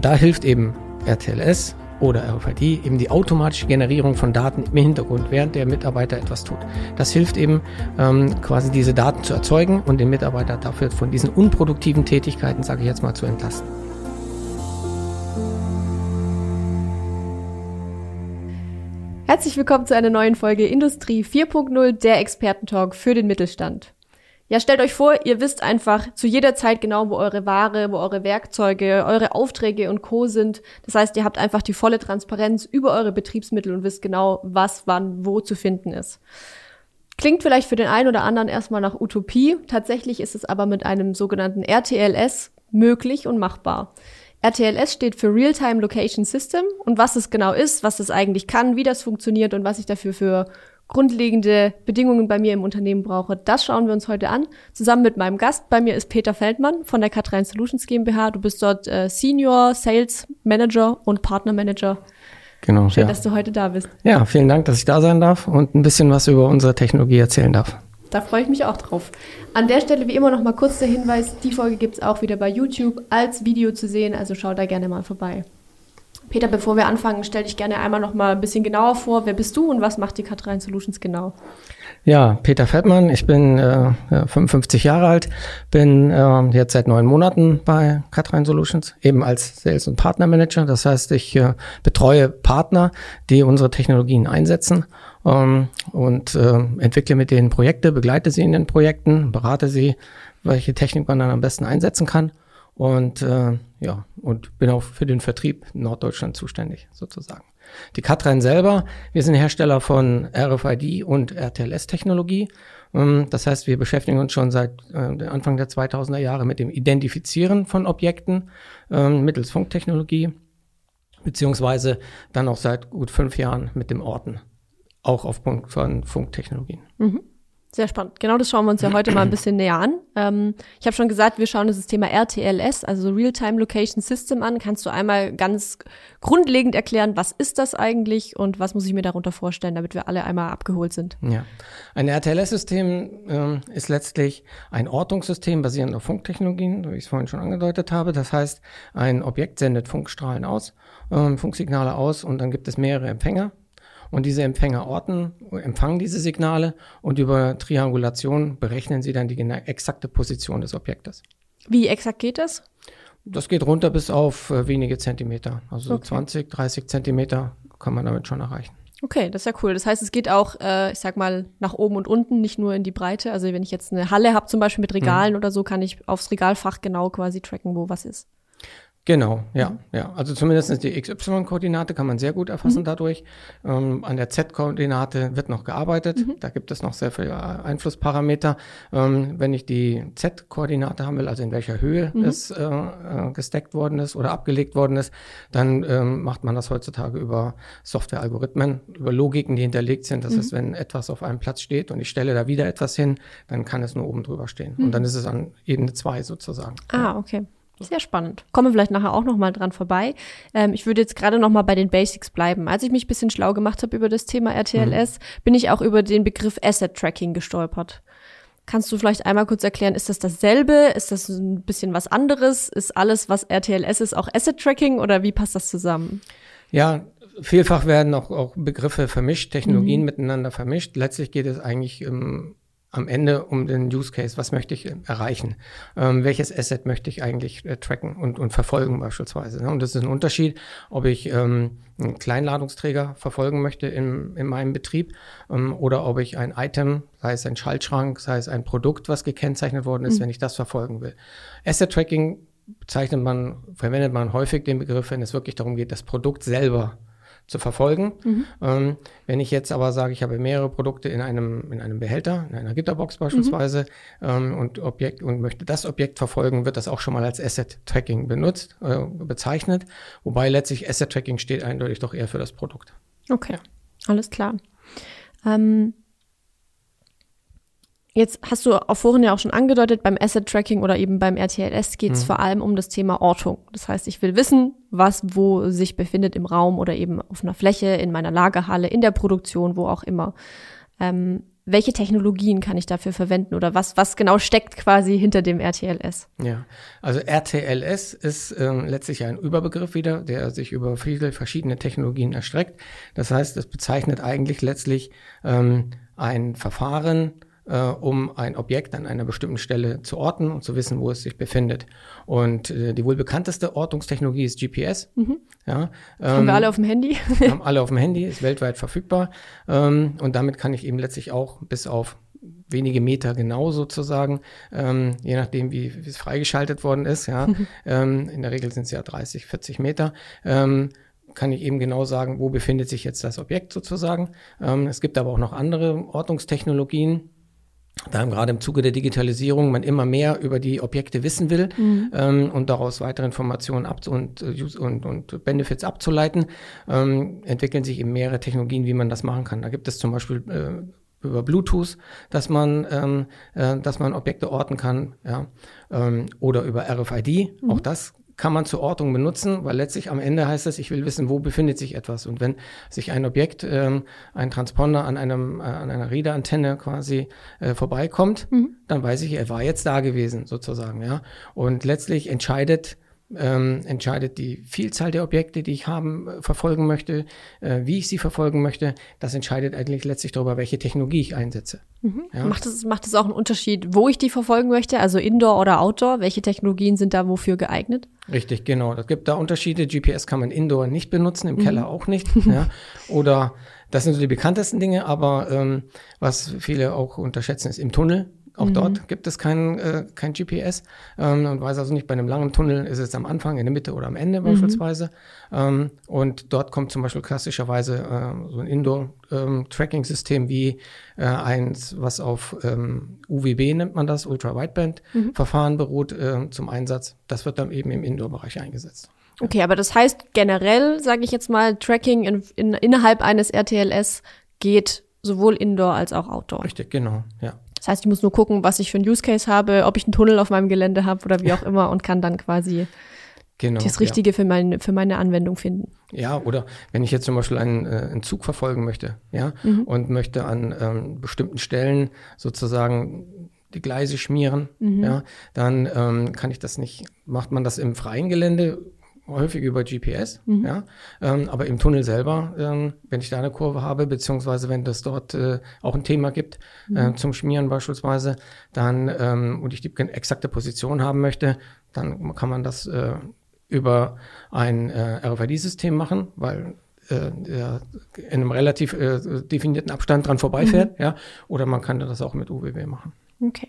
Und da hilft eben RTLS oder RFID eben die automatische Generierung von Daten im Hintergrund, während der Mitarbeiter etwas tut. Das hilft eben ähm, quasi diese Daten zu erzeugen und den Mitarbeiter dafür von diesen unproduktiven Tätigkeiten, sage ich jetzt mal, zu entlasten. Herzlich willkommen zu einer neuen Folge Industrie 4.0, der Expertentalk für den Mittelstand. Ja, stellt euch vor, ihr wisst einfach zu jeder Zeit genau, wo eure Ware, wo eure Werkzeuge, eure Aufträge und Co. sind. Das heißt, ihr habt einfach die volle Transparenz über eure Betriebsmittel und wisst genau, was wann wo zu finden ist. Klingt vielleicht für den einen oder anderen erstmal nach Utopie. Tatsächlich ist es aber mit einem sogenannten RTLS möglich und machbar. RTLS steht für Real-Time Location System und was es genau ist, was es eigentlich kann, wie das funktioniert und was ich dafür für grundlegende Bedingungen bei mir im Unternehmen brauche, das schauen wir uns heute an. Zusammen mit meinem Gast. Bei mir ist Peter Feldmann von der Katrein Solutions GmbH. Du bist dort äh, Senior Sales Manager und Partner Manager. Genau. Schön, ja. dass du heute da bist. Ja, vielen Dank, dass ich da sein darf und ein bisschen was über unsere Technologie erzählen darf. Da freue ich mich auch drauf. An der Stelle wie immer noch mal kurz der Hinweis, die Folge gibt es auch wieder bei YouTube als Video zu sehen, also schau da gerne mal vorbei. Peter, bevor wir anfangen, stell dich gerne einmal noch mal ein bisschen genauer vor. Wer bist du und was macht die Cut3 Solutions genau? Ja, Peter Feldmann, ich bin äh, 55 Jahre alt, bin äh, jetzt seit neun Monaten bei Cut3 Solutions, eben als Sales- und Partnermanager. Das heißt, ich äh, betreue Partner, die unsere Technologien einsetzen ähm, und äh, entwickle mit denen Projekte, begleite sie in den Projekten, berate sie, welche Technik man dann am besten einsetzen kann. Und äh, ja, und bin auch für den Vertrieb in Norddeutschland zuständig, sozusagen. Die Katrein selber, wir sind Hersteller von RFID und RTLS-Technologie. Ähm, das heißt, wir beschäftigen uns schon seit äh, Anfang der 2000er Jahre mit dem Identifizieren von Objekten ähm, mittels Funktechnologie, beziehungsweise dann auch seit gut fünf Jahren mit dem Orten, auch aufgrund von Funktechnologien. Mhm. Sehr spannend. Genau das schauen wir uns ja heute mal ein bisschen näher an. Ähm, ich habe schon gesagt, wir schauen uns das Thema RTLS, also Real-Time Location System an. Kannst du einmal ganz grundlegend erklären, was ist das eigentlich und was muss ich mir darunter vorstellen, damit wir alle einmal abgeholt sind? Ja, ein RTLS-System ähm, ist letztlich ein Ortungssystem basierend auf Funktechnologien, wie ich es vorhin schon angedeutet habe. Das heißt, ein Objekt sendet Funkstrahlen aus, ähm, Funksignale aus und dann gibt es mehrere Empfänger und diese Empfänger orten, empfangen diese Signale und über Triangulation berechnen sie dann die exakte Position des Objektes. Wie exakt geht das? Das geht runter bis auf äh, wenige Zentimeter. Also okay. 20, 30 Zentimeter kann man damit schon erreichen. Okay, das ist ja cool. Das heißt, es geht auch, äh, ich sag mal, nach oben und unten, nicht nur in die Breite. Also wenn ich jetzt eine Halle habe, zum Beispiel mit Regalen mhm. oder so, kann ich aufs Regalfach genau quasi tracken, wo was ist. Genau, ja, mhm. ja. Also zumindest die XY-Koordinate kann man sehr gut erfassen mhm. dadurch. Ähm, an der Z-Koordinate wird noch gearbeitet. Mhm. Da gibt es noch sehr viele Einflussparameter. Ähm, wenn ich die Z-Koordinate haben will, also in welcher Höhe mhm. es äh, äh, gesteckt worden ist oder abgelegt worden ist, dann ähm, macht man das heutzutage über Software-Algorithmen, über Logiken, die hinterlegt sind. Das mhm. heißt, wenn etwas auf einem Platz steht und ich stelle da wieder etwas hin, dann kann es nur oben drüber stehen. Und mhm. dann ist es an Ebene 2 sozusagen. Ah, okay. Sehr spannend. Kommen wir vielleicht nachher auch noch mal dran vorbei. Ähm, ich würde jetzt gerade noch mal bei den Basics bleiben. Als ich mich ein bisschen schlau gemacht habe über das Thema RTLS, mhm. bin ich auch über den Begriff Asset Tracking gestolpert. Kannst du vielleicht einmal kurz erklären, ist das dasselbe? Ist das ein bisschen was anderes? Ist alles, was RTLS ist, auch Asset Tracking oder wie passt das zusammen? Ja, vielfach werden auch, auch Begriffe vermischt, Technologien mhm. miteinander vermischt. Letztlich geht es eigentlich um am Ende um den Use Case. Was möchte ich erreichen? Ähm, welches Asset möchte ich eigentlich äh, tracken und, und verfolgen beispielsweise? Ne? Und das ist ein Unterschied, ob ich ähm, einen Kleinladungsträger verfolgen möchte in, in meinem Betrieb ähm, oder ob ich ein Item, sei es ein Schaltschrank, sei es ein Produkt, was gekennzeichnet worden ist, mhm. wenn ich das verfolgen will. Asset Tracking bezeichnet man, verwendet man häufig den Begriff, wenn es wirklich darum geht, das Produkt selber zu verfolgen. Mhm. Ähm, wenn ich jetzt aber sage, ich habe mehrere Produkte in einem, in einem Behälter, in einer Gitterbox beispielsweise, mhm. ähm, und Objekt und möchte das Objekt verfolgen, wird das auch schon mal als Asset Tracking benutzt, äh, bezeichnet. Wobei letztlich Asset Tracking steht eindeutig doch eher für das Produkt. Okay, ja. alles klar. Ähm, Jetzt hast du auch vorhin ja auch schon angedeutet, beim Asset Tracking oder eben beim RTLS geht es mhm. vor allem um das Thema Ortung. Das heißt, ich will wissen, was wo sich befindet im Raum oder eben auf einer Fläche, in meiner Lagerhalle, in der Produktion, wo auch immer. Ähm, welche Technologien kann ich dafür verwenden oder was, was genau steckt quasi hinter dem RTLS? Ja, also RTLS ist ähm, letztlich ein Überbegriff wieder, der sich über viele verschiedene Technologien erstreckt. Das heißt, es bezeichnet eigentlich letztlich ähm, ein Verfahren, äh, um ein Objekt an einer bestimmten Stelle zu orten und zu wissen, wo es sich befindet. Und äh, die wohl bekannteste Ortungstechnologie ist GPS. Mhm. Ja, ähm, haben wir alle auf dem Handy? haben alle auf dem Handy, ist weltweit verfügbar. Ähm, und damit kann ich eben letztlich auch bis auf wenige Meter genau sozusagen, ähm, je nachdem, wie, wie es freigeschaltet worden ist. Ja, ähm, in der Regel sind es ja 30, 40 Meter. Ähm, kann ich eben genau sagen, wo befindet sich jetzt das Objekt sozusagen. Ähm, es gibt aber auch noch andere Ortungstechnologien, da gerade im Zuge der Digitalisierung man immer mehr über die Objekte wissen will mhm. ähm, und daraus weitere Informationen ab und, äh, und, und Benefits abzuleiten, ähm, entwickeln sich eben mehrere Technologien, wie man das machen kann. Da gibt es zum Beispiel äh, über Bluetooth, dass man, ähm, äh, dass man Objekte orten kann, ja, ähm, oder über RFID. Mhm. Auch das kann man zur Ortung benutzen, weil letztlich am Ende heißt es, ich will wissen, wo befindet sich etwas. Und wenn sich ein Objekt, ähm, ein Transponder an einem, äh, an einer Readerantenne quasi äh, vorbeikommt, mhm. dann weiß ich, er war jetzt da gewesen, sozusagen, ja. Und letztlich entscheidet ähm, entscheidet die Vielzahl der Objekte, die ich haben, äh, verfolgen möchte, äh, wie ich sie verfolgen möchte. Das entscheidet eigentlich letztlich darüber, welche Technologie ich einsetze. Mhm. Ja? Macht es macht es auch einen Unterschied, wo ich die verfolgen möchte, also Indoor oder Outdoor? Welche Technologien sind da wofür geeignet? Richtig, genau. Es gibt da Unterschiede. GPS kann man Indoor nicht benutzen, im mhm. Keller auch nicht. ja? Oder das sind so die bekanntesten Dinge, aber ähm, was viele auch unterschätzen, ist im Tunnel. Auch mhm. dort gibt es kein, äh, kein GPS ähm, und weiß also nicht, bei einem langen Tunnel ist es am Anfang, in der Mitte oder am Ende mhm. beispielsweise. Ähm, und dort kommt zum Beispiel klassischerweise äh, so ein Indoor-Tracking-System ähm, wie äh, eins, was auf ähm, UWB nennt man das, Ultra-Wideband-Verfahren mhm. beruht, äh, zum Einsatz. Das wird dann eben im Indoor-Bereich eingesetzt. Okay, aber das heißt generell, sage ich jetzt mal, Tracking in, in, innerhalb eines RTLS geht sowohl Indoor als auch Outdoor. Richtig, genau, ja. Das heißt, ich muss nur gucken, was ich für einen Use Case habe, ob ich einen Tunnel auf meinem Gelände habe oder wie auch immer und kann dann quasi genau, das Richtige ja. für, meine, für meine Anwendung finden. Ja, oder wenn ich jetzt zum Beispiel einen, äh, einen Zug verfolgen möchte, ja, mhm. und möchte an ähm, bestimmten Stellen sozusagen die Gleise schmieren, mhm. ja, dann ähm, kann ich das nicht, macht man das im freien Gelände, häufig über GPS, mhm. ja. Ähm, aber im Tunnel selber, ähm, wenn ich da eine Kurve habe, beziehungsweise wenn das dort äh, auch ein Thema gibt, mhm. äh, zum Schmieren beispielsweise, dann ähm, und ich die exakte Position haben möchte, dann kann man das äh, über ein äh, RFID-System machen, weil äh, in einem relativ äh, definierten Abstand dran vorbeifährt, mhm. ja. Oder man kann das auch mit UWB machen. Okay.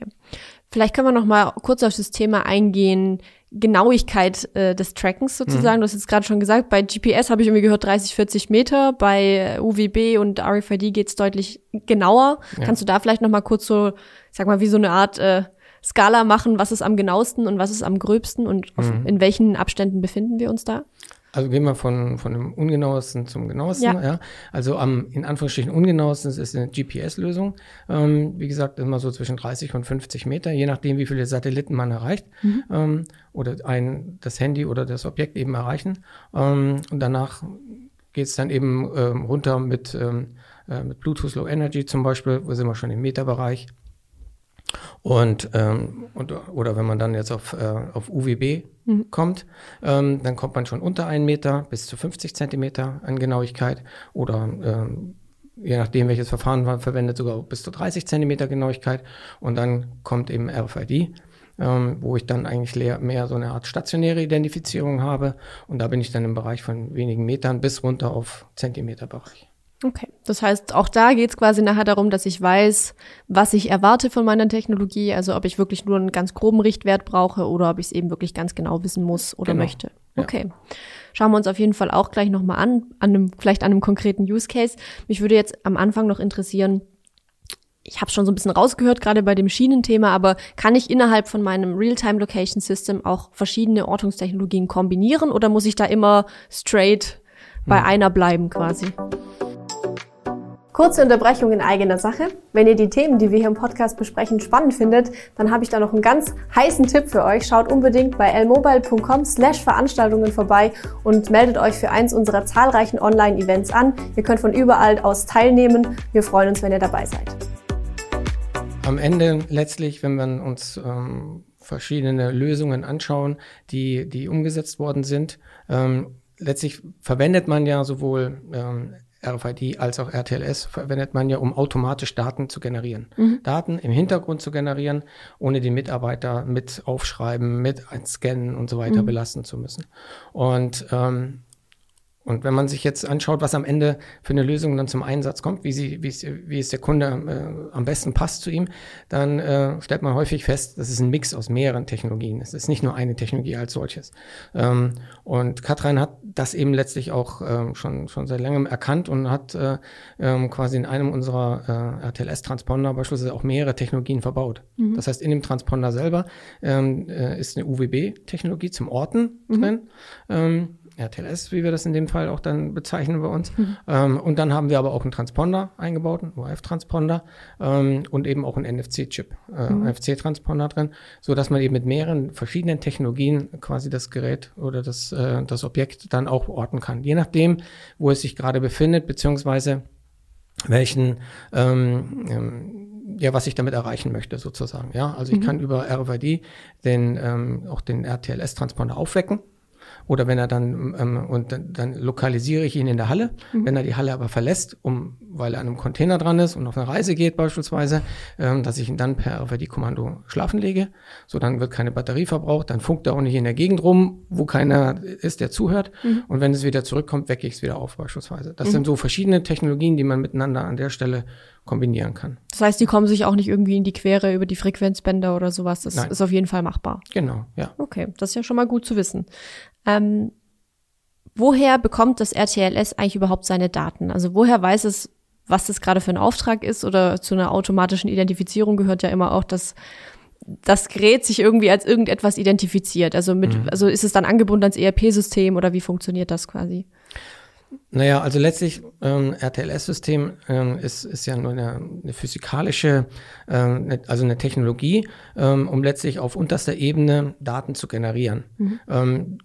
Vielleicht können wir noch mal kurz auf das Thema eingehen, Genauigkeit äh, des Trackens sozusagen. Mhm. Du hast jetzt gerade schon gesagt, bei GPS habe ich irgendwie gehört 30, 40 Meter, bei UWB und RFID geht's deutlich genauer. Ja. Kannst du da vielleicht noch mal kurz so, sag mal, wie so eine Art äh, Skala machen, was ist am genauesten und was ist am gröbsten und auf, mhm. in welchen Abständen befinden wir uns da? Also gehen wir von, von dem ungenauesten zum genauesten. Ja. ja. Also am in Anführungsstrichen ungenauesten ist eine GPS-Lösung. Ähm, wie gesagt, immer so zwischen 30 und 50 Meter, je nachdem, wie viele Satelliten man erreicht mhm. ähm, oder ein das Handy oder das Objekt eben erreichen. Ähm, und danach geht es dann eben ähm, runter mit, ähm, äh, mit Bluetooth Low Energy zum Beispiel, wo sind wir schon im Meterbereich. Und, ähm, und oder wenn man dann jetzt auf, äh, auf UWB mhm. kommt, ähm, dann kommt man schon unter einen Meter bis zu 50 Zentimeter an Genauigkeit oder ähm, je nachdem, welches Verfahren man verwendet, sogar bis zu 30 Zentimeter Genauigkeit. Und dann kommt eben RFID, ähm, wo ich dann eigentlich mehr so eine Art stationäre Identifizierung habe. Und da bin ich dann im Bereich von wenigen Metern bis runter auf Zentimeterbereich. Okay, das heißt, auch da geht es quasi nachher darum, dass ich weiß, was ich erwarte von meiner Technologie, also ob ich wirklich nur einen ganz groben Richtwert brauche oder ob ich es eben wirklich ganz genau wissen muss oder genau. möchte. Okay. Ja. Schauen wir uns auf jeden Fall auch gleich nochmal an, an einem, vielleicht an einem konkreten Use Case. Mich würde jetzt am Anfang noch interessieren, ich habe schon so ein bisschen rausgehört, gerade bei dem Schienenthema, aber kann ich innerhalb von meinem Real-Time Location System auch verschiedene Ortungstechnologien kombinieren oder muss ich da immer straight bei hm. einer bleiben quasi? Kurze Unterbrechung in eigener Sache. Wenn ihr die Themen, die wir hier im Podcast besprechen, spannend findet, dann habe ich da noch einen ganz heißen Tipp für euch. Schaut unbedingt bei lmobile.com slash Veranstaltungen vorbei und meldet euch für eins unserer zahlreichen Online-Events an. Ihr könnt von überall aus teilnehmen. Wir freuen uns, wenn ihr dabei seid. am Ende letztlich, wenn wir uns ähm, verschiedene Lösungen anschauen, die, die umgesetzt worden sind, ähm, letztlich verwendet man ja sowohl ähm, RFID als auch RTLS verwendet man ja, um automatisch Daten zu generieren. Mhm. Daten im Hintergrund zu generieren, ohne die Mitarbeiter mit aufschreiben, mit einscannen und so weiter mhm. belasten zu müssen. Und ähm, und wenn man sich jetzt anschaut, was am Ende für eine Lösung dann zum Einsatz kommt, wie, sie, wie, es, wie es der Kunde äh, am besten passt zu ihm, dann äh, stellt man häufig fest, das ist ein Mix aus mehreren Technologien. Es ist nicht nur eine Technologie als solches. Ähm, und Katrin hat das eben letztlich auch äh, schon, schon seit langem erkannt und hat äh, äh, quasi in einem unserer äh, RTLS-Transponder beispielsweise auch mehrere Technologien verbaut. Mhm. Das heißt, in dem Transponder selber ähm, äh, ist eine UWB-Technologie zum Orten mhm. drin. RTLS, wie wir das in dem Fall auch dann bezeichnen bei uns. Mhm. Ähm, und dann haben wir aber auch einen Transponder eingebaut, einen UAF-Transponder ähm, und eben auch einen NFC-Chip, äh, mhm. NFC-Transponder drin, so dass man eben mit mehreren verschiedenen Technologien quasi das Gerät oder das, äh, das Objekt dann auch orten kann. Je nachdem, wo es sich gerade befindet, beziehungsweise welchen ähm, ähm, ja, was ich damit erreichen möchte, sozusagen. Ja, also ich mhm. kann über RFID den ähm, auch den RTLS-Transponder aufwecken oder wenn er dann, ähm, und dann, dann lokalisiere ich ihn in der Halle. Mhm. Wenn er die Halle aber verlässt, um, weil er an einem Container dran ist und auf eine Reise geht beispielsweise, ähm, dass ich ihn dann per RFID-Kommando schlafen lege. So, dann wird keine Batterie verbraucht, dann funkt er auch nicht in der Gegend rum, wo keiner ist, der zuhört. Mhm. Und wenn es wieder zurückkommt, wecke ich es wieder auf beispielsweise. Das mhm. sind so verschiedene Technologien, die man miteinander an der Stelle kombinieren kann. Das heißt, die kommen sich auch nicht irgendwie in die Quere über die Frequenzbänder oder sowas. Das Nein. ist auf jeden Fall machbar. Genau, ja. Okay, das ist ja schon mal gut zu wissen. Ähm, woher bekommt das RTLS eigentlich überhaupt seine Daten? Also woher weiß es, was das gerade für ein Auftrag ist oder zu einer automatischen Identifizierung gehört ja immer auch, dass das Gerät sich irgendwie als irgendetwas identifiziert. Also mit, mhm. also ist es dann angebunden ans ERP-System oder wie funktioniert das quasi? Naja, also letztlich ähm, RTLS-System ähm, ist, ist ja nur eine, eine physikalische, ähm, eine, also eine Technologie, ähm, um letztlich auf unterster Ebene Daten zu generieren. Mhm. Ähm,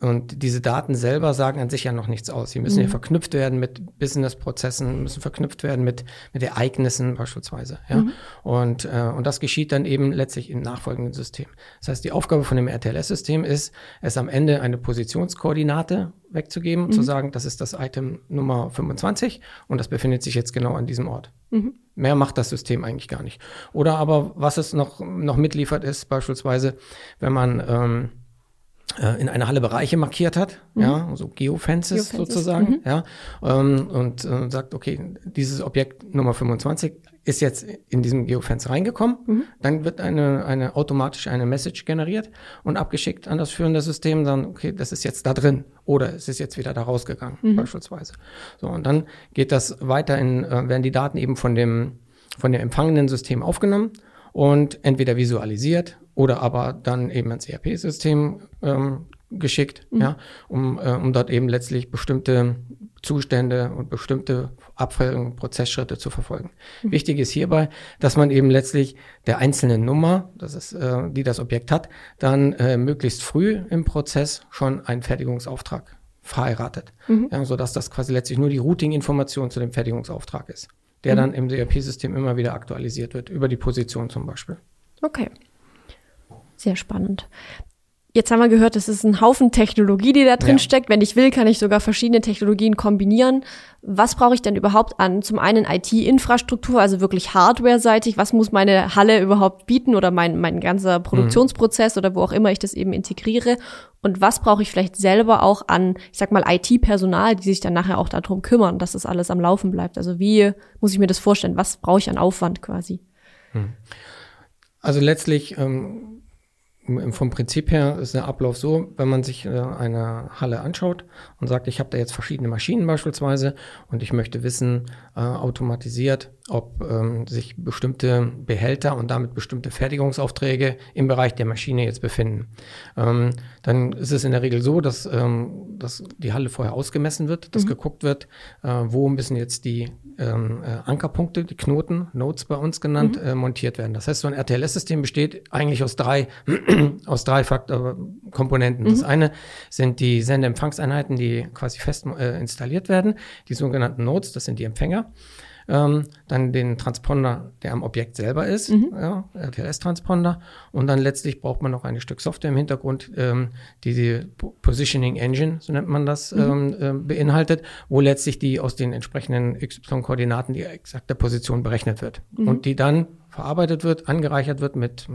und diese Daten selber sagen an sich ja noch nichts aus. Sie müssen mhm. ja verknüpft werden mit Business-Prozessen, müssen verknüpft werden mit, mit Ereignissen beispielsweise. Ja? Mhm. Und, äh, und das geschieht dann eben letztlich im nachfolgenden System. Das heißt, die Aufgabe von dem RTLS-System ist, es am Ende eine Positionskoordinate wegzugeben, mhm. zu sagen, das ist das Item Nummer 25 und das befindet sich jetzt genau an diesem Ort. Mhm. Mehr macht das System eigentlich gar nicht. Oder aber was es noch, noch mitliefert ist, beispielsweise, wenn man ähm, äh, in einer Halle Bereiche markiert hat, mhm. ja, so Geofences, Geofences. sozusagen, mhm. ja, ähm, und äh, sagt, okay, dieses Objekt Nummer 25 ist jetzt in diesem Geofence reingekommen, mhm. dann wird eine, eine automatisch eine Message generiert und abgeschickt an das führende System, dann, okay, das ist jetzt da drin oder es ist jetzt wieder da rausgegangen, mhm. beispielsweise. So, und dann geht das weiter in, äh, werden die Daten eben von dem, von dem empfangenen System aufgenommen und entweder visualisiert oder aber dann eben ans ERP-System ähm, geschickt, mhm. ja, um, äh, um dort eben letztlich bestimmte Zustände und bestimmte Abfolgen, Prozessschritte zu verfolgen. Mhm. Wichtig ist hierbei, dass man eben letztlich der einzelnen Nummer, das ist, äh, die das Objekt hat, dann äh, möglichst früh im Prozess schon einen Fertigungsauftrag verheiratet, mhm. ja, sodass das quasi letztlich nur die Routing-Information zu dem Fertigungsauftrag ist, der mhm. dann im ERP-System immer wieder aktualisiert wird, über die Position zum Beispiel. Okay. Sehr spannend. Jetzt haben wir gehört, es ist ein Haufen Technologie, die da drin ja. steckt. Wenn ich will, kann ich sogar verschiedene Technologien kombinieren. Was brauche ich denn überhaupt an? Zum einen IT-Infrastruktur, also wirklich hardware-seitig. Was muss meine Halle überhaupt bieten oder mein, mein ganzer Produktionsprozess mhm. oder wo auch immer ich das eben integriere? Und was brauche ich vielleicht selber auch an, ich sag mal, IT-Personal, die sich dann nachher auch darum kümmern, dass das alles am Laufen bleibt? Also wie muss ich mir das vorstellen? Was brauche ich an Aufwand quasi? Mhm. Also letztlich ähm vom Prinzip her ist der Ablauf so, wenn man sich äh, eine Halle anschaut und sagt, ich habe da jetzt verschiedene Maschinen beispielsweise und ich möchte wissen, äh, automatisiert, ob ähm, sich bestimmte Behälter und damit bestimmte Fertigungsaufträge im Bereich der Maschine jetzt befinden. Ähm, dann ist es in der Regel so, dass, ähm, dass die Halle vorher ausgemessen wird, dass mhm. geguckt wird, äh, wo müssen jetzt die ähm, äh, Ankerpunkte, die Knoten, Nodes bei uns genannt, mhm. äh, montiert werden. Das heißt, so ein RTLS-System besteht eigentlich aus drei, aus drei Faktor Komponenten. Mhm. Das eine sind die Sendeempfangseinheiten, die quasi fest äh, installiert werden, die sogenannten Nodes, das sind die Empfänger. Ähm, dann den Transponder, der am Objekt selber ist, mhm. ja, RTLS-Transponder. Und dann letztlich braucht man noch ein Stück Software im Hintergrund, ähm, die die Positioning Engine, so nennt man das, mhm. ähm, äh, beinhaltet, wo letztlich die aus den entsprechenden XY-Koordinaten die exakte Position berechnet wird. Mhm. Und die dann verarbeitet wird, angereichert wird mit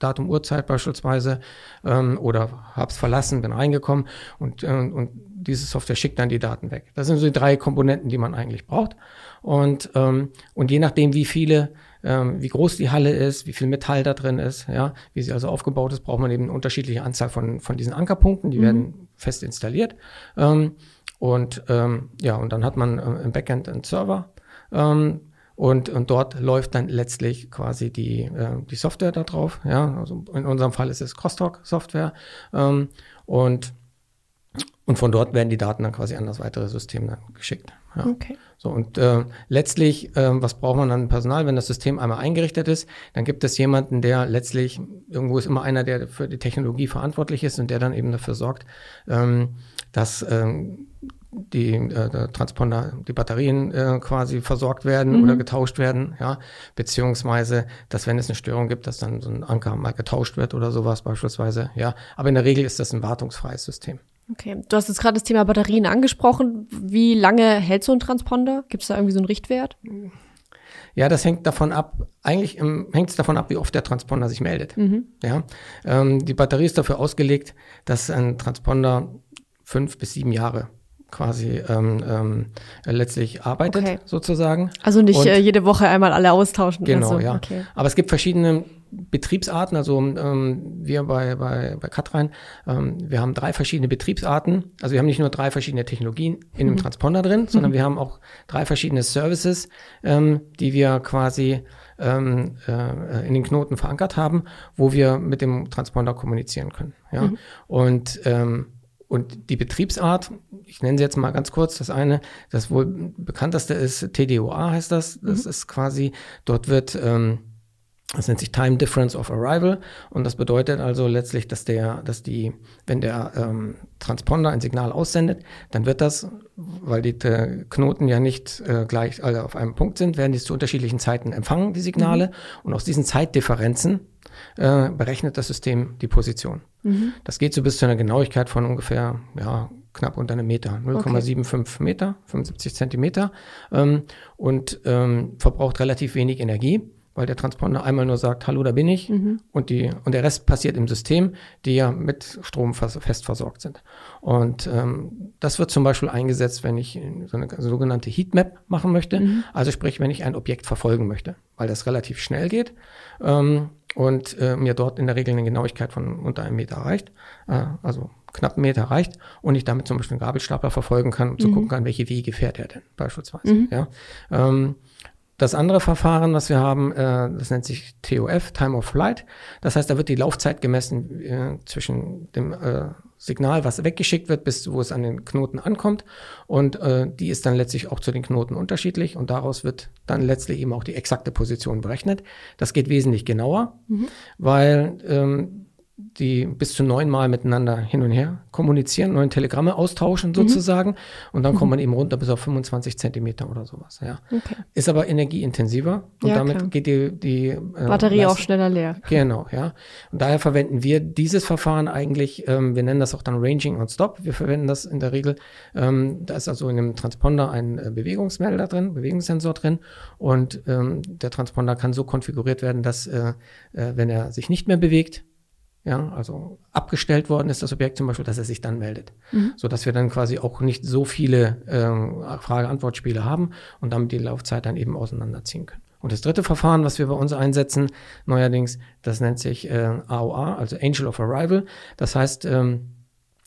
Datum, Uhrzeit beispielsweise ähm, oder hab's verlassen, bin reingekommen und, äh, und diese Software schickt dann die Daten weg. Das sind so die drei Komponenten, die man eigentlich braucht. Und, ähm, und je nachdem, wie viele, ähm, wie groß die Halle ist, wie viel Metall da drin ist, ja, wie sie also aufgebaut ist, braucht man eben eine unterschiedliche Anzahl von, von diesen Ankerpunkten, die mhm. werden fest installiert. Ähm, und ähm, ja, und dann hat man äh, im Backend einen Server, ähm, und, und dort läuft dann letztlich quasi die, äh, die Software da drauf. Ja, also in unserem Fall ist es Crosstalk-Software. Ähm, und, und von dort werden die Daten dann quasi an das weitere System dann geschickt. Ja. Okay. So, und äh, letztlich, äh, was braucht man dann Personal? Wenn das System einmal eingerichtet ist, dann gibt es jemanden, der letztlich, irgendwo ist immer einer, der für die Technologie verantwortlich ist und der dann eben dafür sorgt, ähm, dass ähm, die äh, Transponder, die Batterien äh, quasi versorgt werden mhm. oder getauscht werden, ja, beziehungsweise, dass wenn es eine Störung gibt, dass dann so ein Anker mal getauscht wird oder sowas beispielsweise, ja. Aber in der Regel ist das ein wartungsfreies System. Okay, du hast jetzt gerade das Thema Batterien angesprochen. Wie lange hält so ein Transponder? Gibt es da irgendwie so einen Richtwert? Ja, das hängt davon ab, eigentlich hängt es davon ab, wie oft der Transponder sich meldet. Mhm. Ja, ähm, die Batterie ist dafür ausgelegt, dass ein Transponder fünf bis sieben Jahre quasi ähm, ähm, letztlich arbeitet, okay. sozusagen. Also nicht äh, jede Woche einmal alle austauschen. Genau, so. ja. Okay. Aber es gibt verschiedene Betriebsarten, also ähm, wir bei, bei, bei Katrein, ähm, wir haben drei verschiedene Betriebsarten. Also wir haben nicht nur drei verschiedene Technologien in mhm. dem Transponder drin, sondern mhm. wir haben auch drei verschiedene Services, ähm, die wir quasi ähm, äh, in den Knoten verankert haben, wo wir mit dem Transponder kommunizieren können. Ja? Mhm. Und ähm, und die Betriebsart, ich nenne sie jetzt mal ganz kurz, das eine, das wohl bekannteste ist TDOA heißt das. Das mhm. ist quasi, dort wird, ähm, das nennt sich Time Difference of Arrival und das bedeutet also letztlich, dass der, dass die, wenn der ähm, Transponder ein Signal aussendet, dann wird das, weil die äh, Knoten ja nicht äh, gleich alle auf einem Punkt sind, werden die zu unterschiedlichen Zeiten empfangen, die Signale. Mhm. Und aus diesen Zeitdifferenzen äh, berechnet das System die Position. Mhm. Das geht so bis zu einer Genauigkeit von ungefähr, ja, knapp unter einem Meter, 0,75 okay. Meter, 75 Zentimeter ähm, und ähm, verbraucht relativ wenig Energie weil der Transponder einmal nur sagt, hallo, da bin ich mhm. und, die, und der Rest passiert im System, die ja mit Strom fest versorgt sind. Und ähm, das wird zum Beispiel eingesetzt, wenn ich so eine sogenannte Heatmap machen möchte, mhm. also sprich, wenn ich ein Objekt verfolgen möchte, weil das relativ schnell geht ähm, und äh, mir dort in der Regel eine Genauigkeit von unter einem Meter reicht, äh, also knapp einen Meter reicht und ich damit zum Beispiel einen Gabelstapler verfolgen kann, um mhm. zu gucken kann, welche Wege fährt er denn beispielsweise. Mhm. Ja. Ähm, das andere Verfahren, was wir haben, äh, das nennt sich TOF, Time of Flight. Das heißt, da wird die Laufzeit gemessen äh, zwischen dem äh, Signal, was weggeschickt wird, bis wo es an den Knoten ankommt. Und äh, die ist dann letztlich auch zu den Knoten unterschiedlich. Und daraus wird dann letztlich eben auch die exakte Position berechnet. Das geht wesentlich genauer, mhm. weil ähm, die bis zu neunmal miteinander hin und her kommunizieren, neun Telegramme austauschen mhm. sozusagen. Mhm. Und dann kommt man eben runter bis auf 25 Zentimeter oder sowas. Ja. Okay. Ist aber energieintensiver und ja, damit klar. geht die, die äh, Batterie Leistung, auch schneller leer. Genau, ja. Und daher verwenden wir dieses Verfahren eigentlich, ähm, wir nennen das auch dann Ranging on Stop. Wir verwenden das in der Regel, ähm, da ist also in einem Transponder ein äh, Bewegungsmelder drin, Bewegungssensor drin und ähm, der Transponder kann so konfiguriert werden, dass äh, äh, wenn er sich nicht mehr bewegt, ja, also abgestellt worden ist das Objekt zum Beispiel, dass er sich dann meldet, mhm. so dass wir dann quasi auch nicht so viele ähm, Frage-Antwort-Spiele haben und damit die Laufzeit dann eben auseinanderziehen können. Und das dritte Verfahren, was wir bei uns einsetzen, neuerdings, das nennt sich äh, AOA, also Angel of Arrival. Das heißt, ähm,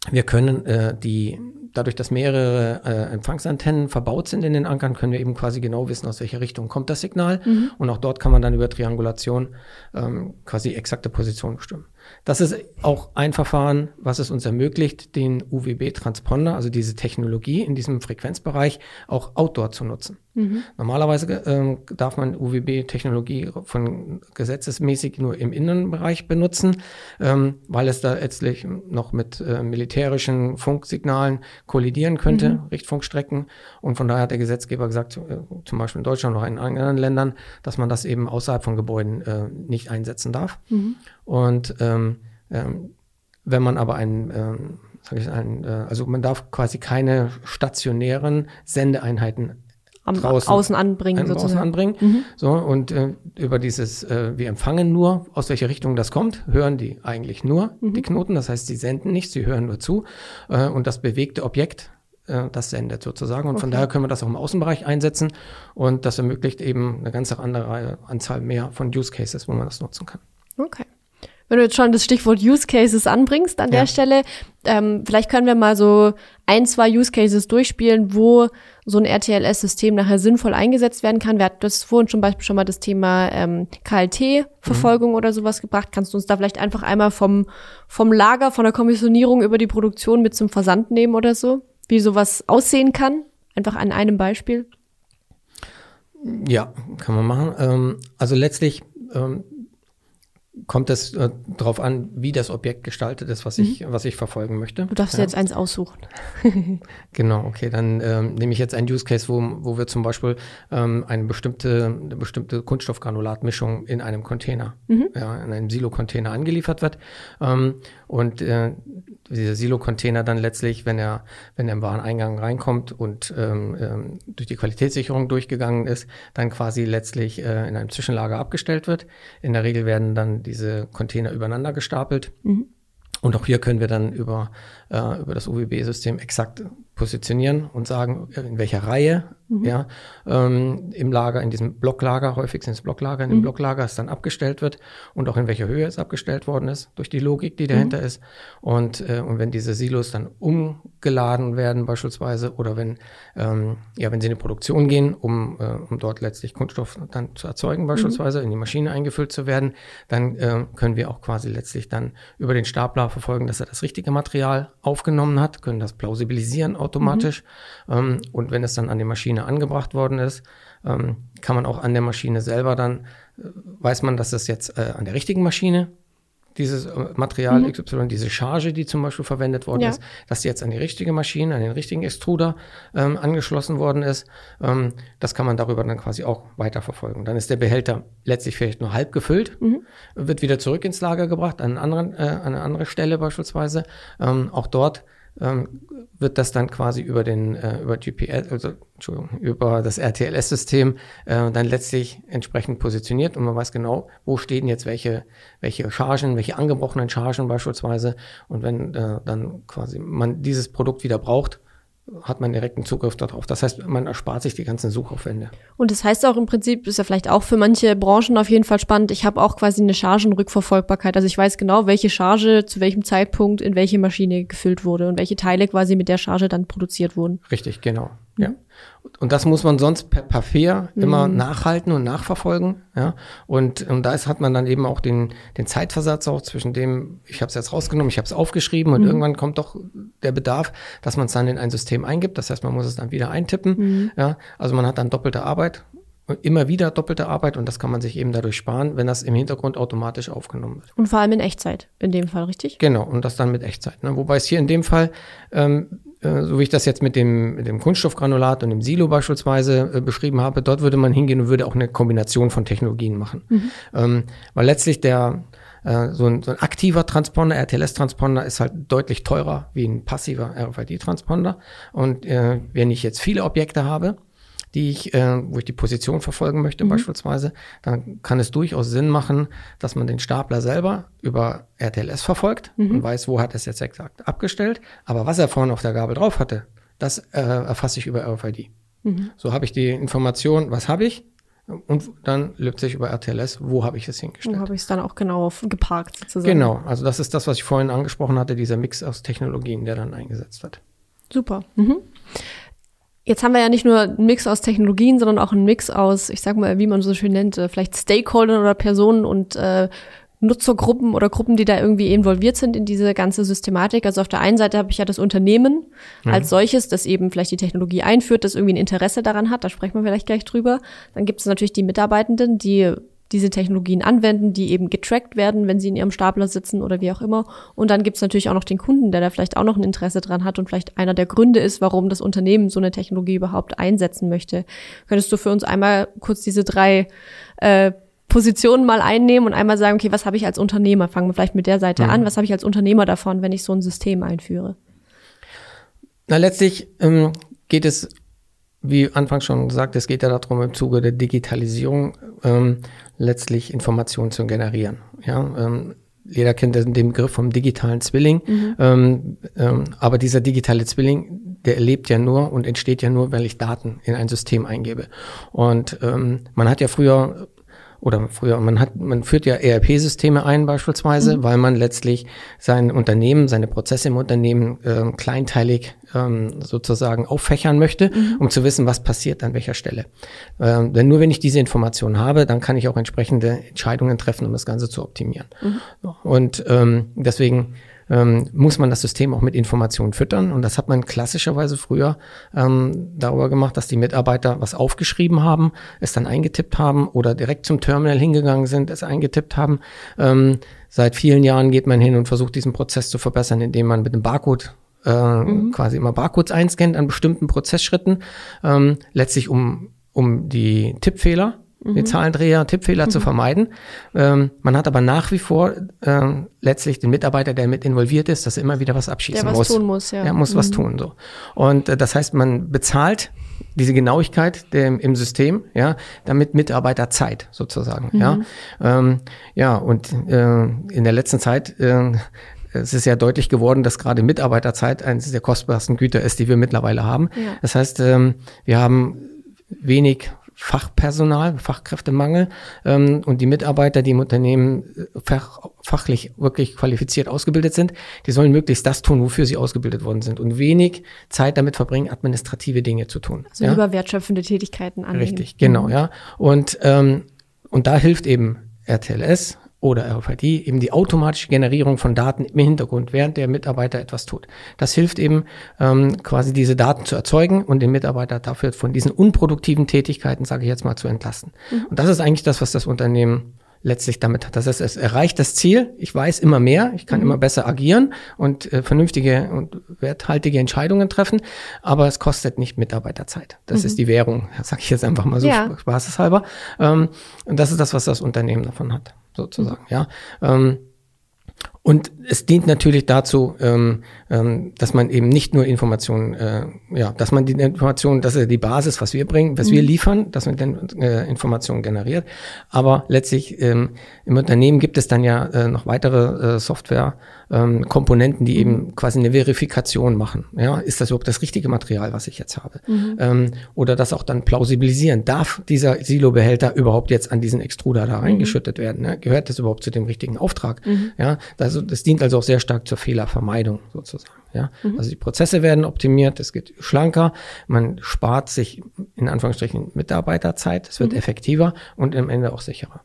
wir können äh, die dadurch, dass mehrere äh, Empfangsantennen verbaut sind in den Ankern, können wir eben quasi genau wissen, aus welcher Richtung kommt das Signal. Mhm. Und auch dort kann man dann über Triangulation ähm, quasi exakte Position bestimmen. Das ist auch ein Verfahren, was es uns ermöglicht, den UWB-Transponder, also diese Technologie in diesem Frequenzbereich, auch outdoor zu nutzen. Mhm. Normalerweise äh, darf man UWB-Technologie von gesetzesmäßig nur im Innenbereich benutzen, ähm, weil es da letztlich noch mit äh, militärischen Funksignalen kollidieren könnte, mhm. Richtfunkstrecken. Und von daher hat der Gesetzgeber gesagt, äh, zum Beispiel in Deutschland oder in anderen Ländern, dass man das eben außerhalb von Gebäuden äh, nicht einsetzen darf. Mhm. Und ähm, ähm, wenn man aber ein, ähm, sag ich ein, äh, also man darf quasi keine stationären Sendeeinheiten am draußen außen anbringen sozusagen. Außen anbringen. Mhm. So und äh, über dieses äh, wir empfangen nur aus welcher Richtung das kommt, hören die eigentlich nur mhm. die Knoten, das heißt, sie senden nicht, sie hören nur zu äh, und das bewegte Objekt äh, das sendet sozusagen. Und okay. von daher können wir das auch im Außenbereich einsetzen. Und das ermöglicht eben eine ganz andere Anzahl mehr von Use Cases, wo man das nutzen kann. Okay. Wenn du jetzt schon das Stichwort Use Cases anbringst an ja. der Stelle, ähm, vielleicht können wir mal so ein, zwei Use Cases durchspielen, wo so ein RTLS-System nachher sinnvoll eingesetzt werden kann. Wir hatten das vorhin zum Beispiel schon mal das Thema ähm, KLT-Verfolgung mhm. oder sowas gebracht. Kannst du uns da vielleicht einfach einmal vom, vom Lager, von der Kommissionierung über die Produktion mit zum Versand nehmen oder so? wie sowas aussehen kann? Einfach an einem Beispiel? Ja, kann man machen. Ähm, also letztlich ähm, kommt es äh, darauf an, wie das Objekt gestaltet ist, was mhm. ich, was ich verfolgen möchte. Du darfst ja. jetzt eins aussuchen. genau, okay, dann ähm, nehme ich jetzt einen Use Case, wo, wo wir zum Beispiel ähm, eine bestimmte, eine bestimmte Kunststoffgranulatmischung in einem Container, mhm. ja, in einem Silo-Container angeliefert wird. Ähm, und äh, dieser Silo-Container dann letztlich, wenn er, wenn er im Wareneingang reinkommt und ähm, ähm, durch die Qualitätssicherung durchgegangen ist, dann quasi letztlich äh, in einem Zwischenlager abgestellt wird. In der Regel werden dann diese Container übereinander gestapelt. Mhm. Und auch hier können wir dann über, äh, über das UWB-System exakt positionieren und sagen, in welcher Reihe mhm. ja, ähm, im Lager, in diesem Blocklager, häufig sind es Blocklager, in dem mhm. Blocklager es dann abgestellt wird und auch in welcher Höhe es abgestellt worden ist, durch die Logik, die dahinter mhm. ist. Und, äh, und wenn diese Silos dann umgeladen werden beispielsweise oder wenn, ähm, ja, wenn sie in die Produktion gehen, um, äh, um dort letztlich Kunststoff dann zu erzeugen beispielsweise, mhm. in die Maschine eingefüllt zu werden, dann äh, können wir auch quasi letztlich dann über den Stapler verfolgen, dass er das richtige Material aufgenommen hat, können das plausibilisieren automatisch. Mhm. Ähm, und wenn es dann an die Maschine angebracht worden ist, ähm, kann man auch an der Maschine selber dann, äh, weiß man, dass das jetzt äh, an der richtigen Maschine dieses äh, Material mhm. XY, diese Charge, die zum Beispiel verwendet worden ja. ist, dass die jetzt an die richtige Maschine, an den richtigen Extruder ähm, angeschlossen worden ist. Ähm, das kann man darüber dann quasi auch weiterverfolgen. Dann ist der Behälter letztlich vielleicht nur halb gefüllt, mhm. wird wieder zurück ins Lager gebracht, an, anderen, äh, an eine andere Stelle beispielsweise. Ähm, auch dort ähm, wird das dann quasi über den äh, über GPS, also Entschuldigung, über das RTLS-System äh, dann letztlich entsprechend positioniert und man weiß genau, wo stehen jetzt welche welche Chargen, welche angebrochenen Chargen beispielsweise. Und wenn äh, dann quasi man dieses Produkt wieder braucht, hat man direkten Zugriff darauf. Das heißt, man erspart sich die ganzen Suchaufwände. Und das heißt auch im Prinzip, ist ja vielleicht auch für manche Branchen auf jeden Fall spannend, ich habe auch quasi eine Chargenrückverfolgbarkeit. Also ich weiß genau, welche Charge zu welchem Zeitpunkt in welche Maschine gefüllt wurde und welche Teile quasi mit der Charge dann produziert wurden. Richtig, genau. Ja. Mhm. Und das muss man sonst per immer mhm. nachhalten und nachverfolgen. Ja. Und, und da ist, hat man dann eben auch den, den Zeitversatz auch zwischen dem, ich habe es jetzt rausgenommen, ich habe es aufgeschrieben und mhm. irgendwann kommt doch der Bedarf, dass man es dann in ein System eingibt. Das heißt, man muss es dann wieder eintippen. Mhm. Ja. Also man hat dann doppelte Arbeit immer wieder doppelte Arbeit und das kann man sich eben dadurch sparen, wenn das im Hintergrund automatisch aufgenommen wird. Und vor allem in Echtzeit, in dem Fall, richtig? Genau, und das dann mit Echtzeit. Ne? Wobei es hier in dem Fall ähm, äh, so wie ich das jetzt mit dem, mit dem Kunststoffgranulat und dem Silo beispielsweise äh, beschrieben habe, dort würde man hingehen und würde auch eine Kombination von Technologien machen. Mhm. Ähm, weil letztlich der, äh, so, ein, so ein aktiver Transponder, RTLS-Transponder, ist halt deutlich teurer wie ein passiver RFID-Transponder. Und äh, wenn ich jetzt viele Objekte habe, die ich, äh, wo ich die Position verfolgen möchte mhm. beispielsweise, dann kann es durchaus Sinn machen, dass man den Stapler selber über RTLS verfolgt mhm. und weiß, wo hat es jetzt exakt abgestellt. Aber was er vorne auf der Gabel drauf hatte, das äh, erfasse ich über RFID. Mhm. So habe ich die Information, was habe ich, und dann löst sich über RTLS, wo habe ich es hingestellt. Wo habe ich es dann auch genau geparkt sozusagen. Genau, also das ist das, was ich vorhin angesprochen hatte, dieser Mix aus Technologien, der dann eingesetzt wird. Super. Mhm. Jetzt haben wir ja nicht nur einen Mix aus Technologien, sondern auch einen Mix aus, ich sag mal, wie man so schön nennt, äh, vielleicht Stakeholdern oder Personen und äh, Nutzergruppen oder Gruppen, die da irgendwie involviert sind in diese ganze Systematik. Also auf der einen Seite habe ich ja das Unternehmen mhm. als solches, das eben vielleicht die Technologie einführt, das irgendwie ein Interesse daran hat. Da sprechen wir vielleicht gleich drüber. Dann gibt es natürlich die Mitarbeitenden, die diese Technologien anwenden, die eben getrackt werden, wenn sie in ihrem Stapler sitzen oder wie auch immer. Und dann gibt es natürlich auch noch den Kunden, der da vielleicht auch noch ein Interesse dran hat und vielleicht einer der Gründe ist, warum das Unternehmen so eine Technologie überhaupt einsetzen möchte. Könntest du für uns einmal kurz diese drei äh, Positionen mal einnehmen und einmal sagen, okay, was habe ich als Unternehmer? Fangen wir vielleicht mit der Seite mhm. an. Was habe ich als Unternehmer davon, wenn ich so ein System einführe? Na, letztlich ähm, geht es, wie anfangs schon gesagt, es geht ja darum, im Zuge der Digitalisierung ähm, letztlich Informationen zu generieren. Ja, ähm, jeder kennt den Begriff vom digitalen Zwilling, mhm. ähm, ähm, aber dieser digitale Zwilling, der erlebt ja nur und entsteht ja nur, wenn ich Daten in ein System eingebe. Und ähm, man hat ja früher oder früher, man hat, man führt ja ERP-Systeme ein beispielsweise, mhm. weil man letztlich sein Unternehmen, seine Prozesse im Unternehmen ähm, kleinteilig ähm, sozusagen auffächern möchte, mhm. um zu wissen, was passiert an welcher Stelle. Ähm, denn nur wenn ich diese Information habe, dann kann ich auch entsprechende Entscheidungen treffen, um das Ganze zu optimieren. Mhm. Und ähm, deswegen ähm, muss man das System auch mit Informationen füttern. Und das hat man klassischerweise früher ähm, darüber gemacht, dass die Mitarbeiter was aufgeschrieben haben, es dann eingetippt haben oder direkt zum Terminal hingegangen sind, es eingetippt haben. Ähm, seit vielen Jahren geht man hin und versucht, diesen Prozess zu verbessern, indem man mit einem Barcode äh, mhm. quasi immer Barcodes einscannt an bestimmten Prozessschritten, ähm, letztlich um, um die Tippfehler mhm. Zahlendreher, Tippfehler mhm. zu vermeiden. Ähm, man hat aber nach wie vor ähm, letztlich den Mitarbeiter, der mit involviert ist, dass er immer wieder was abschießen der was muss. Tun muss, ja. Er muss mhm. was tun, so. Und äh, das heißt, man bezahlt diese Genauigkeit der, im System, ja, damit Mitarbeiter Zeit sozusagen, ja. Mhm. Ähm, ja, und äh, in der letzten Zeit äh, es ist ja deutlich geworden, dass gerade Mitarbeiterzeit eines der kostbarsten Güter ist, die wir mittlerweile haben. Ja. Das heißt, ähm, wir haben wenig Fachpersonal, Fachkräftemangel ähm, und die Mitarbeiter, die im Unternehmen äh, fach, fachlich wirklich qualifiziert ausgebildet sind, die sollen möglichst das tun, wofür sie ausgebildet worden sind und wenig Zeit damit verbringen, administrative Dinge zu tun. Also ja? über wertschöpfende Tätigkeiten annehmen. Richtig, genau, mhm. ja. Und, ähm, und da hilft eben RTLS, oder RFID eben die automatische Generierung von Daten im Hintergrund, während der Mitarbeiter etwas tut. Das hilft eben ähm, quasi diese Daten zu erzeugen und den Mitarbeiter dafür von diesen unproduktiven Tätigkeiten, sage ich jetzt mal, zu entlasten. Mhm. Und das ist eigentlich das, was das Unternehmen letztlich damit hat. Das heißt, es erreicht das Ziel, ich weiß immer mehr, ich kann mhm. immer besser agieren und äh, vernünftige und werthaltige Entscheidungen treffen, aber es kostet nicht Mitarbeiterzeit. Das mhm. ist die Währung, sage ich jetzt einfach mal so ja. spaßeshalber. Ähm, und das ist das, was das Unternehmen davon hat sozusagen, ja. Ähm, und es dient natürlich dazu, ähm, ähm, dass man eben nicht nur Informationen, äh, ja, dass man die Informationen, das ist die Basis, was wir bringen, was mhm. wir liefern, dass man dann äh, Informationen generiert. Aber letztlich ähm, im Unternehmen gibt es dann ja äh, noch weitere äh, Software ähm, Komponenten, die mhm. eben quasi eine Verifikation machen. Ja, ist das überhaupt das richtige Material, was ich jetzt habe? Mhm. Ähm, oder das auch dann plausibilisieren. Darf dieser Silobehälter überhaupt jetzt an diesen Extruder da mhm. reingeschüttet mhm. werden? Ne? Gehört das überhaupt zu dem richtigen Auftrag? Mhm. Ja, das, das dient also auch sehr stark zur Fehlervermeidung sozusagen. Ja, mhm. also die Prozesse werden optimiert, es geht schlanker, man spart sich in Anführungsstrichen Mitarbeiterzeit, es wird effektiver und am Ende auch sicherer.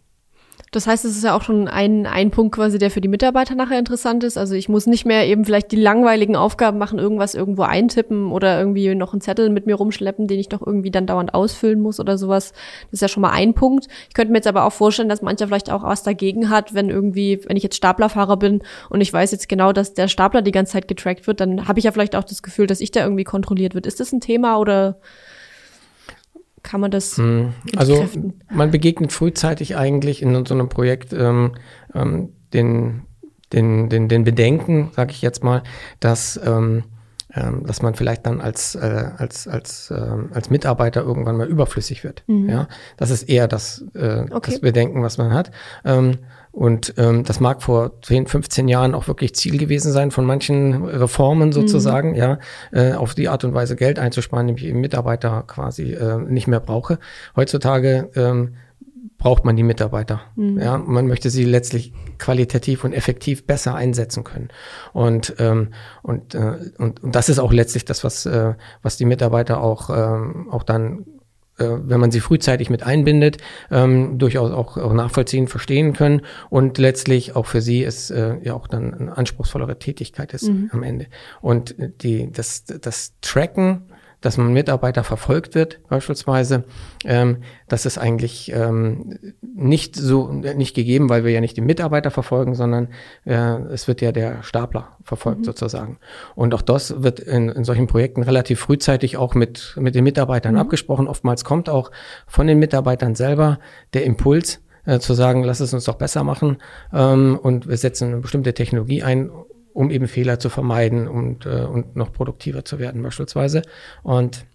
Das heißt, es ist ja auch schon ein, ein Punkt quasi, der für die Mitarbeiter nachher interessant ist. Also ich muss nicht mehr eben vielleicht die langweiligen Aufgaben machen, irgendwas irgendwo eintippen oder irgendwie noch einen Zettel mit mir rumschleppen, den ich doch irgendwie dann dauernd ausfüllen muss oder sowas. Das ist ja schon mal ein Punkt. Ich könnte mir jetzt aber auch vorstellen, dass mancher vielleicht auch was dagegen hat, wenn irgendwie, wenn ich jetzt Staplerfahrer bin und ich weiß jetzt genau, dass der Stapler die ganze Zeit getrackt wird, dann habe ich ja vielleicht auch das Gefühl, dass ich da irgendwie kontrolliert wird. Ist das ein Thema oder kann man das hm. Also man begegnet frühzeitig eigentlich in so einem Projekt ähm, ähm, den, den, den, den Bedenken, sage ich jetzt mal, dass ähm, ähm, dass man vielleicht dann als, äh, als, als, äh, als Mitarbeiter irgendwann mal überflüssig wird. Mhm. Ja, das ist eher das, äh, okay. das Bedenken, was man hat. Ähm, und ähm, das mag vor 10, 15 Jahren auch wirklich Ziel gewesen sein von manchen Reformen sozusagen, mhm. ja, äh, auf die Art und Weise Geld einzusparen, nämlich eben Mitarbeiter quasi äh, nicht mehr brauche. Heutzutage ähm, braucht man die Mitarbeiter. Mhm. Ja, man möchte sie letztlich qualitativ und effektiv besser einsetzen können. Und ähm, und, äh, und und das ist auch letztlich das, was äh, was die Mitarbeiter auch ähm, auch dann wenn man sie frühzeitig mit einbindet, ähm, durchaus auch, auch nachvollziehen, verstehen können und letztlich auch für sie es äh, ja auch dann eine anspruchsvollere Tätigkeit ist mhm. am Ende. Und die, das, das Tracken dass man Mitarbeiter verfolgt wird, beispielsweise, ähm, das ist eigentlich ähm, nicht so nicht gegeben, weil wir ja nicht die Mitarbeiter verfolgen, sondern äh, es wird ja der Stapler verfolgt mhm. sozusagen. Und auch das wird in, in solchen Projekten relativ frühzeitig auch mit mit den Mitarbeitern mhm. abgesprochen. Oftmals kommt auch von den Mitarbeitern selber der Impuls, äh, zu sagen, lass es uns doch besser machen ähm, und wir setzen eine bestimmte Technologie ein, um eben Fehler zu vermeiden und, äh, und noch produktiver zu werden beispielsweise. Und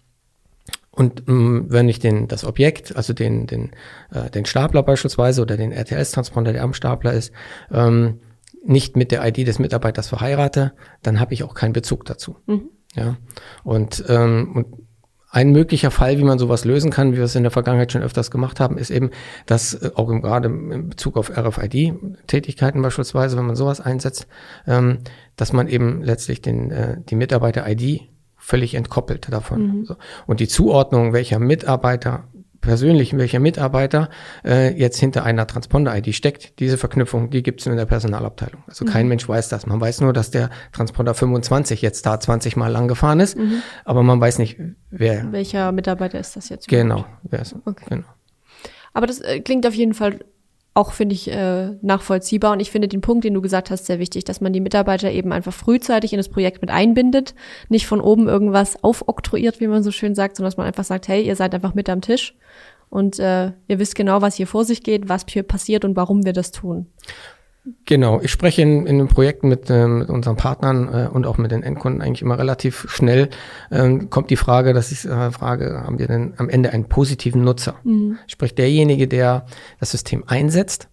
und mh, mm, wenn ich den, das Objekt, also den, den, äh, den Stapler beispielsweise oder den RTS-Transponder, der am Stapler ist, ähm, nicht mit der ID des Mitarbeiters verheirate, dann habe ich auch keinen Bezug dazu. Mhm. Ja. Und, ähm, und ein möglicher Fall, wie man sowas lösen kann, wie wir es in der Vergangenheit schon öfters gemacht haben, ist eben, dass äh, auch im, gerade in Bezug auf RFID-Tätigkeiten beispielsweise, wenn man sowas einsetzt, ähm, dass man eben letztlich den, äh, die Mitarbeiter-ID völlig entkoppelt davon. Mhm. Und die Zuordnung, welcher Mitarbeiter persönlich, welcher Mitarbeiter äh, jetzt hinter einer Transponder-ID steckt. Diese Verknüpfung, die gibt es in der Personalabteilung. Also mhm. kein Mensch weiß das. Man weiß nur, dass der Transponder 25 jetzt da 20 Mal lang gefahren ist, mhm. aber man weiß nicht, wer. Welcher Mitarbeiter ist das jetzt? Genau, wer ist okay. genau. Aber das äh, klingt auf jeden Fall auch, finde ich, äh, nachvollziehbar. Und ich finde den Punkt, den du gesagt hast, sehr wichtig, dass man die Mitarbeiter eben einfach frühzeitig in das Projekt mit einbindet, nicht von oben irgendwas aufoktroyiert, wie man so schön sagt, sondern dass man einfach sagt, hey, ihr seid einfach mit am Tisch und äh, ihr wisst genau, was hier vor sich geht, was hier passiert und warum wir das tun. Genau, ich spreche in, in den Projekten mit, äh, mit unseren Partnern äh, und auch mit den Endkunden eigentlich immer relativ schnell. Ähm, kommt die Frage, dass ich äh, frage, haben wir denn am Ende einen positiven Nutzer? Mhm. Sprich, derjenige, der das System einsetzt,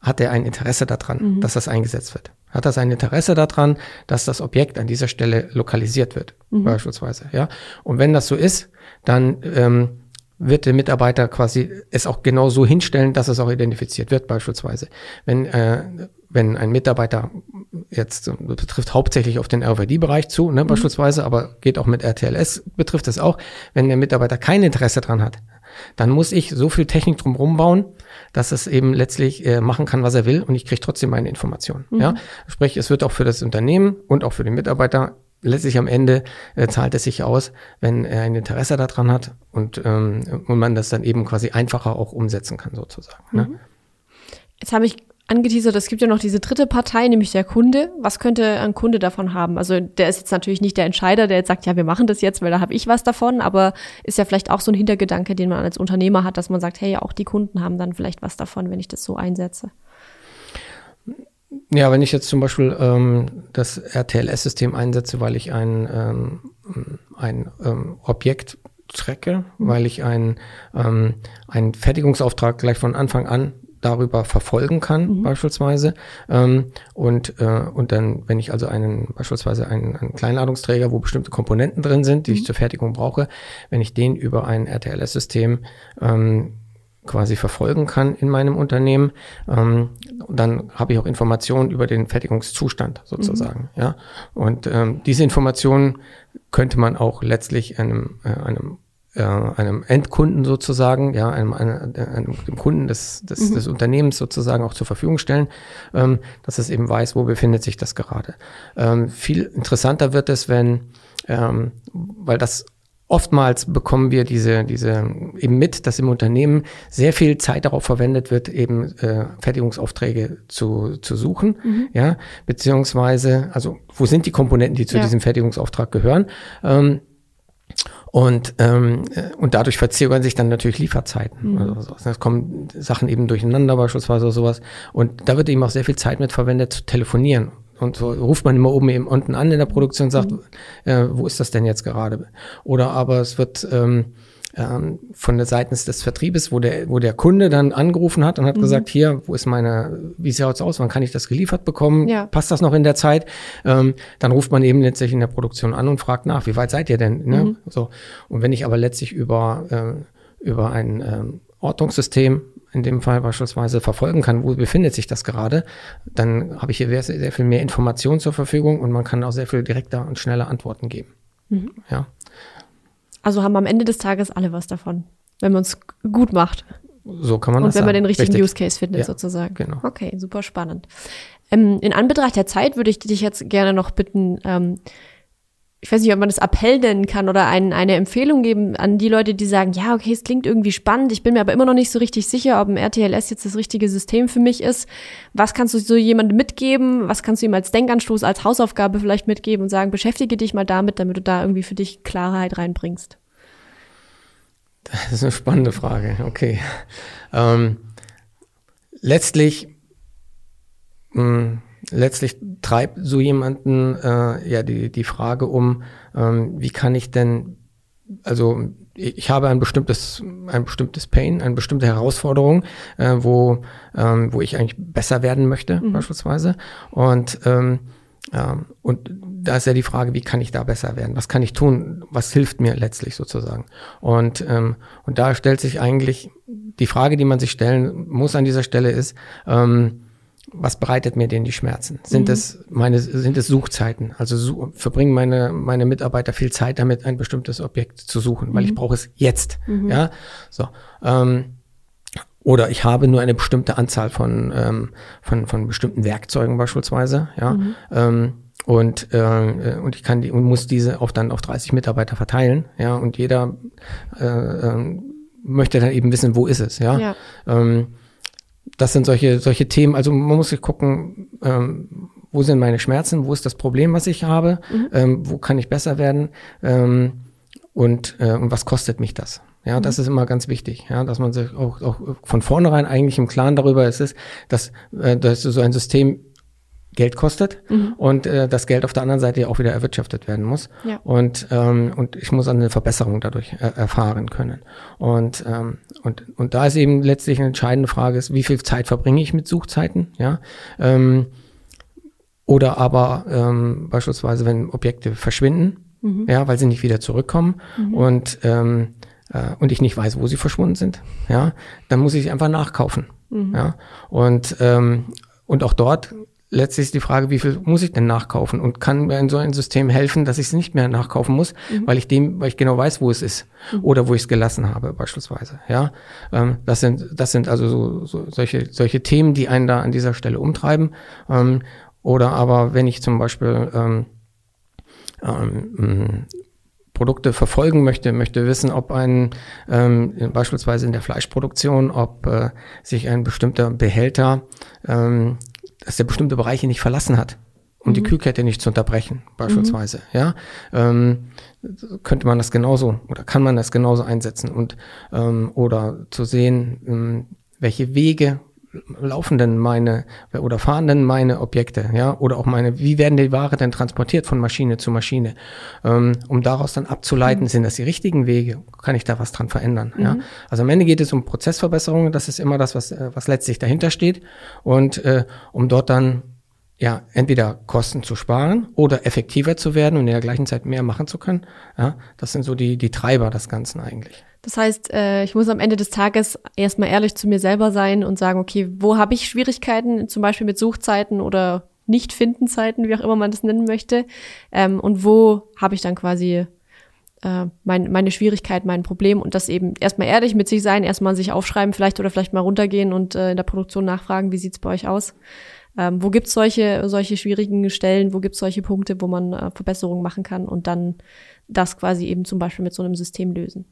hat er ein Interesse daran, mhm. dass das eingesetzt wird? Hat er ein Interesse daran, dass das Objekt an dieser Stelle lokalisiert wird, mhm. beispielsweise? Ja. Und wenn das so ist, dann ähm, wird der Mitarbeiter quasi es auch genau so hinstellen, dass es auch identifiziert wird, beispielsweise. Wenn, äh, wenn ein Mitarbeiter jetzt betrifft hauptsächlich auf den RFID-Bereich zu, ne, mhm. beispielsweise, aber geht auch mit RTLS, betrifft es auch, wenn der Mitarbeiter kein Interesse dran hat, dann muss ich so viel Technik drumherum bauen, dass es eben letztlich äh, machen kann, was er will und ich kriege trotzdem meine Informationen. Mhm. Ja? Sprich, es wird auch für das Unternehmen und auch für den Mitarbeiter letztlich am Ende äh, zahlt es sich aus, wenn er ein Interesse daran hat und, ähm, und man das dann eben quasi einfacher auch umsetzen kann sozusagen. Ne? Mhm. Jetzt habe ich angeteasert, es gibt ja noch diese dritte Partei, nämlich der Kunde. Was könnte ein Kunde davon haben? Also der ist jetzt natürlich nicht der Entscheider, der jetzt sagt, ja, wir machen das jetzt, weil da habe ich was davon, aber ist ja vielleicht auch so ein Hintergedanke, den man als Unternehmer hat, dass man sagt, hey, auch die Kunden haben dann vielleicht was davon, wenn ich das so einsetze. Ja, wenn ich jetzt zum Beispiel ähm, das RTLS-System einsetze, weil ich ein, ähm, ein ähm, Objekt tracke, mhm. weil ich ein, ähm, einen Fertigungsauftrag gleich von Anfang an darüber verfolgen kann, mhm. beispielsweise. Ähm, und, äh, und dann, wenn ich also einen, beispielsweise einen, einen Kleinladungsträger, wo bestimmte Komponenten drin sind, die mhm. ich zur Fertigung brauche, wenn ich den über ein RTLS-System ähm, quasi verfolgen kann in meinem Unternehmen. Ähm, dann habe ich auch Informationen über den Fertigungszustand sozusagen. Mhm. Ja, und ähm, diese Informationen könnte man auch letztlich einem, äh, einem äh, einem Endkunden sozusagen, ja, einem, einem, einem dem Kunden des, des, mhm. des Unternehmens sozusagen auch zur Verfügung stellen, ähm, dass es eben weiß, wo befindet sich das gerade. Ähm, viel interessanter wird es, wenn, ähm, weil das Oftmals bekommen wir diese, diese eben mit, dass im Unternehmen sehr viel Zeit darauf verwendet wird, eben äh, Fertigungsaufträge zu, zu suchen, mhm. ja, beziehungsweise, also wo sind die Komponenten, die zu ja. diesem Fertigungsauftrag gehören? Ähm, und, ähm, äh, und dadurch verzögern sich dann natürlich Lieferzeiten. Mhm. Also, es kommen Sachen eben durcheinander beispielsweise oder sowas. Und da wird eben auch sehr viel Zeit mit verwendet zu telefonieren und so ruft man immer oben eben unten an in der Produktion und sagt, mhm. äh, wo ist das denn jetzt gerade? Oder aber es wird ähm, ähm, von der seitens des Vertriebes, wo der, wo der Kunde dann angerufen hat und hat mhm. gesagt, hier, wo ist meine, wie sieht es aus, wann kann ich das geliefert bekommen? Ja. Passt das noch in der Zeit? Ähm, dann ruft man eben letztlich in der Produktion an und fragt nach, wie weit seid ihr denn? Ne? Mhm. So. Und wenn ich aber letztlich über, äh, über ein ähm, Ortungssystem in dem Fall beispielsweise verfolgen kann, wo befindet sich das gerade, dann habe ich hier sehr, sehr viel mehr Informationen zur Verfügung und man kann auch sehr viel direkter und schneller Antworten geben. Mhm. Ja. Also haben am Ende des Tages alle was davon. wenn man es gut macht. So kann man Und das wenn man sagen. den richtigen Richtig. Use Case findet, Ja, sozusagen. genau. Okay, super spannend. Ähm, in Anbetracht der Zeit würde ich dich jetzt gerne noch bitten, ähm, ich weiß nicht, ob man das Appell nennen kann oder ein, eine Empfehlung geben an die Leute, die sagen, ja, okay, es klingt irgendwie spannend, ich bin mir aber immer noch nicht so richtig sicher, ob ein RTLS jetzt das richtige System für mich ist. Was kannst du so jemandem mitgeben? Was kannst du ihm als Denkanstoß, als Hausaufgabe vielleicht mitgeben und sagen, beschäftige dich mal damit, damit du da irgendwie für dich Klarheit reinbringst? Das ist eine spannende Frage. Okay. Ähm, letztlich, mh, letztlich treibt so jemanden äh, ja die, die Frage um, ähm, wie kann ich denn, also ich habe ein bestimmtes, ein bestimmtes Pain, eine bestimmte Herausforderung, äh, wo, ähm, wo ich eigentlich besser werden möchte, beispielsweise. Und ähm, ähm, und da ist ja die Frage, wie kann ich da besser werden? Was kann ich tun? Was hilft mir letztlich sozusagen? Und, ähm, und da stellt sich eigentlich die Frage, die man sich stellen muss an dieser Stelle ist, ähm, was bereitet mir denn die Schmerzen? Sind es meine, sind es Suchzeiten? Also su verbringen meine, meine Mitarbeiter viel Zeit damit, ein bestimmtes Objekt zu suchen, weil ich brauche es jetzt. Ja, so. Ähm, oder ich habe nur eine bestimmte Anzahl von, ähm, von, von bestimmten Werkzeugen beispielsweise, ja. Ähm, und, äh, und ich kann die und muss diese auch dann auf 30 Mitarbeiter verteilen, ja. Und jeder äh, ähm, möchte dann eben wissen, wo ist es, ja. Ja. Ähm, das sind solche, solche Themen. Also man muss sich gucken, ähm, wo sind meine Schmerzen, wo ist das Problem, was ich habe, ähm, wo kann ich besser werden? Ähm, und, äh, und was kostet mich das. Ja, das ist immer ganz wichtig, ja, dass man sich auch, auch von vornherein eigentlich im Klaren darüber ist, ist dass, äh, dass so ein System Geld kostet und äh, das Geld auf der anderen Seite ja auch wieder erwirtschaftet werden muss. Ja. Und, ähm, und ich muss eine Verbesserung dadurch äh, erfahren können. Und, ähm, und, und da ist eben letztlich eine entscheidende Frage, ist, wie viel Zeit verbringe ich mit Suchzeiten? Ja. Ähm, oder aber ähm, beispielsweise, wenn Objekte verschwinden, ja, weil sie nicht wieder zurückkommen und, ähm, äh, und ich nicht weiß, wo sie verschwunden sind, ja, dann muss ich einfach nachkaufen. Ja. Und, ähm, und auch dort letztlich ist die Frage, wie viel muss ich denn nachkaufen und kann mir in so ein System helfen, dass ich es nicht mehr nachkaufen muss, weil ich dem, weil ich genau weiß, wo es ist oder wo ich es gelassen habe beispielsweise. Ja, ähm, das sind das sind also so, so solche solche Themen, die einen da an dieser Stelle umtreiben. Ähm, oder aber wenn ich zum Beispiel ähm, ähm, Produkte verfolgen möchte, möchte wissen, ob ein ähm, beispielsweise in der Fleischproduktion, ob äh, sich ein bestimmter Behälter, ähm, dass der bestimmte Bereiche nicht verlassen hat, um die Kühlkette nicht zu unterbrechen, beispielsweise. Ja, ähm, könnte man das genauso oder kann man das genauso einsetzen und ähm, oder zu sehen, ähm, welche Wege laufen denn meine oder fahren denn meine Objekte, ja, oder auch meine, wie werden die Ware denn transportiert von Maschine zu Maschine, ähm, um daraus dann abzuleiten, sind das die richtigen Wege, kann ich da was dran verändern, ja. Also am Ende geht es um Prozessverbesserungen, das ist immer das, was, äh, was letztlich dahinter steht. Und äh, um dort dann ja, entweder Kosten zu sparen oder effektiver zu werden und in der gleichen Zeit mehr machen zu können. Ja, das sind so die, die Treiber des Ganzen eigentlich. Das heißt, äh, ich muss am Ende des Tages erstmal ehrlich zu mir selber sein und sagen, okay, wo habe ich Schwierigkeiten, zum Beispiel mit Suchzeiten oder Nicht-Finden-Zeiten, wie auch immer man das nennen möchte, ähm, und wo habe ich dann quasi äh, mein, meine Schwierigkeit, mein Problem und das eben erstmal ehrlich mit sich sein, erstmal sich aufschreiben vielleicht oder vielleicht mal runtergehen und äh, in der Produktion nachfragen, wie sieht's bei euch aus? Ähm, wo gibt's solche, solche schwierigen Stellen, wo gibt's solche Punkte, wo man äh, Verbesserungen machen kann und dann das quasi eben zum Beispiel mit so einem System lösen?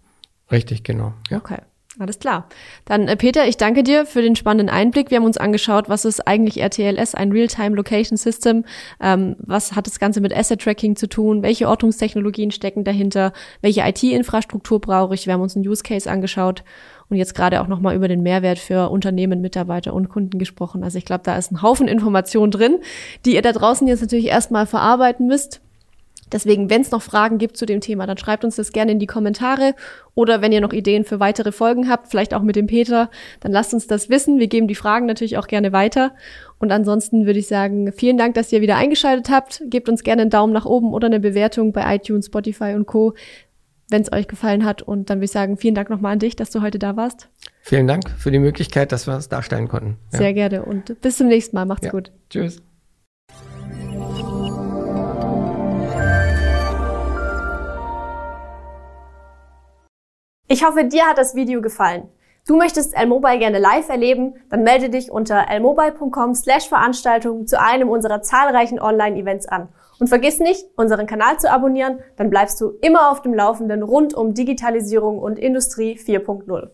Richtig, genau. Ja. Okay. Alles klar. Dann, äh, Peter, ich danke dir für den spannenden Einblick. Wir haben uns angeschaut, was ist eigentlich RTLS, ein Real-Time Location System? Ähm, was hat das Ganze mit Asset Tracking zu tun? Welche Ortungstechnologien stecken dahinter? Welche IT-Infrastruktur brauche ich? Wir haben uns einen Use Case angeschaut und jetzt gerade auch nochmal über den Mehrwert für Unternehmen, Mitarbeiter und Kunden gesprochen. Also ich glaube, da ist ein Haufen Informationen drin, die ihr da draußen jetzt natürlich erstmal verarbeiten müsst. Deswegen, wenn es noch Fragen gibt zu dem Thema, dann schreibt uns das gerne in die Kommentare. Oder wenn ihr noch Ideen für weitere Folgen habt, vielleicht auch mit dem Peter, dann lasst uns das wissen. Wir geben die Fragen natürlich auch gerne weiter. Und ansonsten würde ich sagen, vielen Dank, dass ihr wieder eingeschaltet habt. Gebt uns gerne einen Daumen nach oben oder eine Bewertung bei iTunes, Spotify und Co., wenn es euch gefallen hat. Und dann würde ich sagen, vielen Dank nochmal an dich, dass du heute da warst. Vielen Dank für die Möglichkeit, dass wir es darstellen konnten. Ja. Sehr gerne und bis zum nächsten Mal. Macht's Ja. gut. Tschüss. Ich hoffe, dir hat das Video gefallen. Du möchtest L-Mobile gerne live erleben? Dann melde dich unter lmobile.com slash Veranstaltungen zu einem unserer zahlreichen Online-Events an. Und vergiss nicht, unseren Kanal zu abonnieren, dann bleibst du immer auf dem Laufenden rund um Digitalisierung und Industrie 4.0.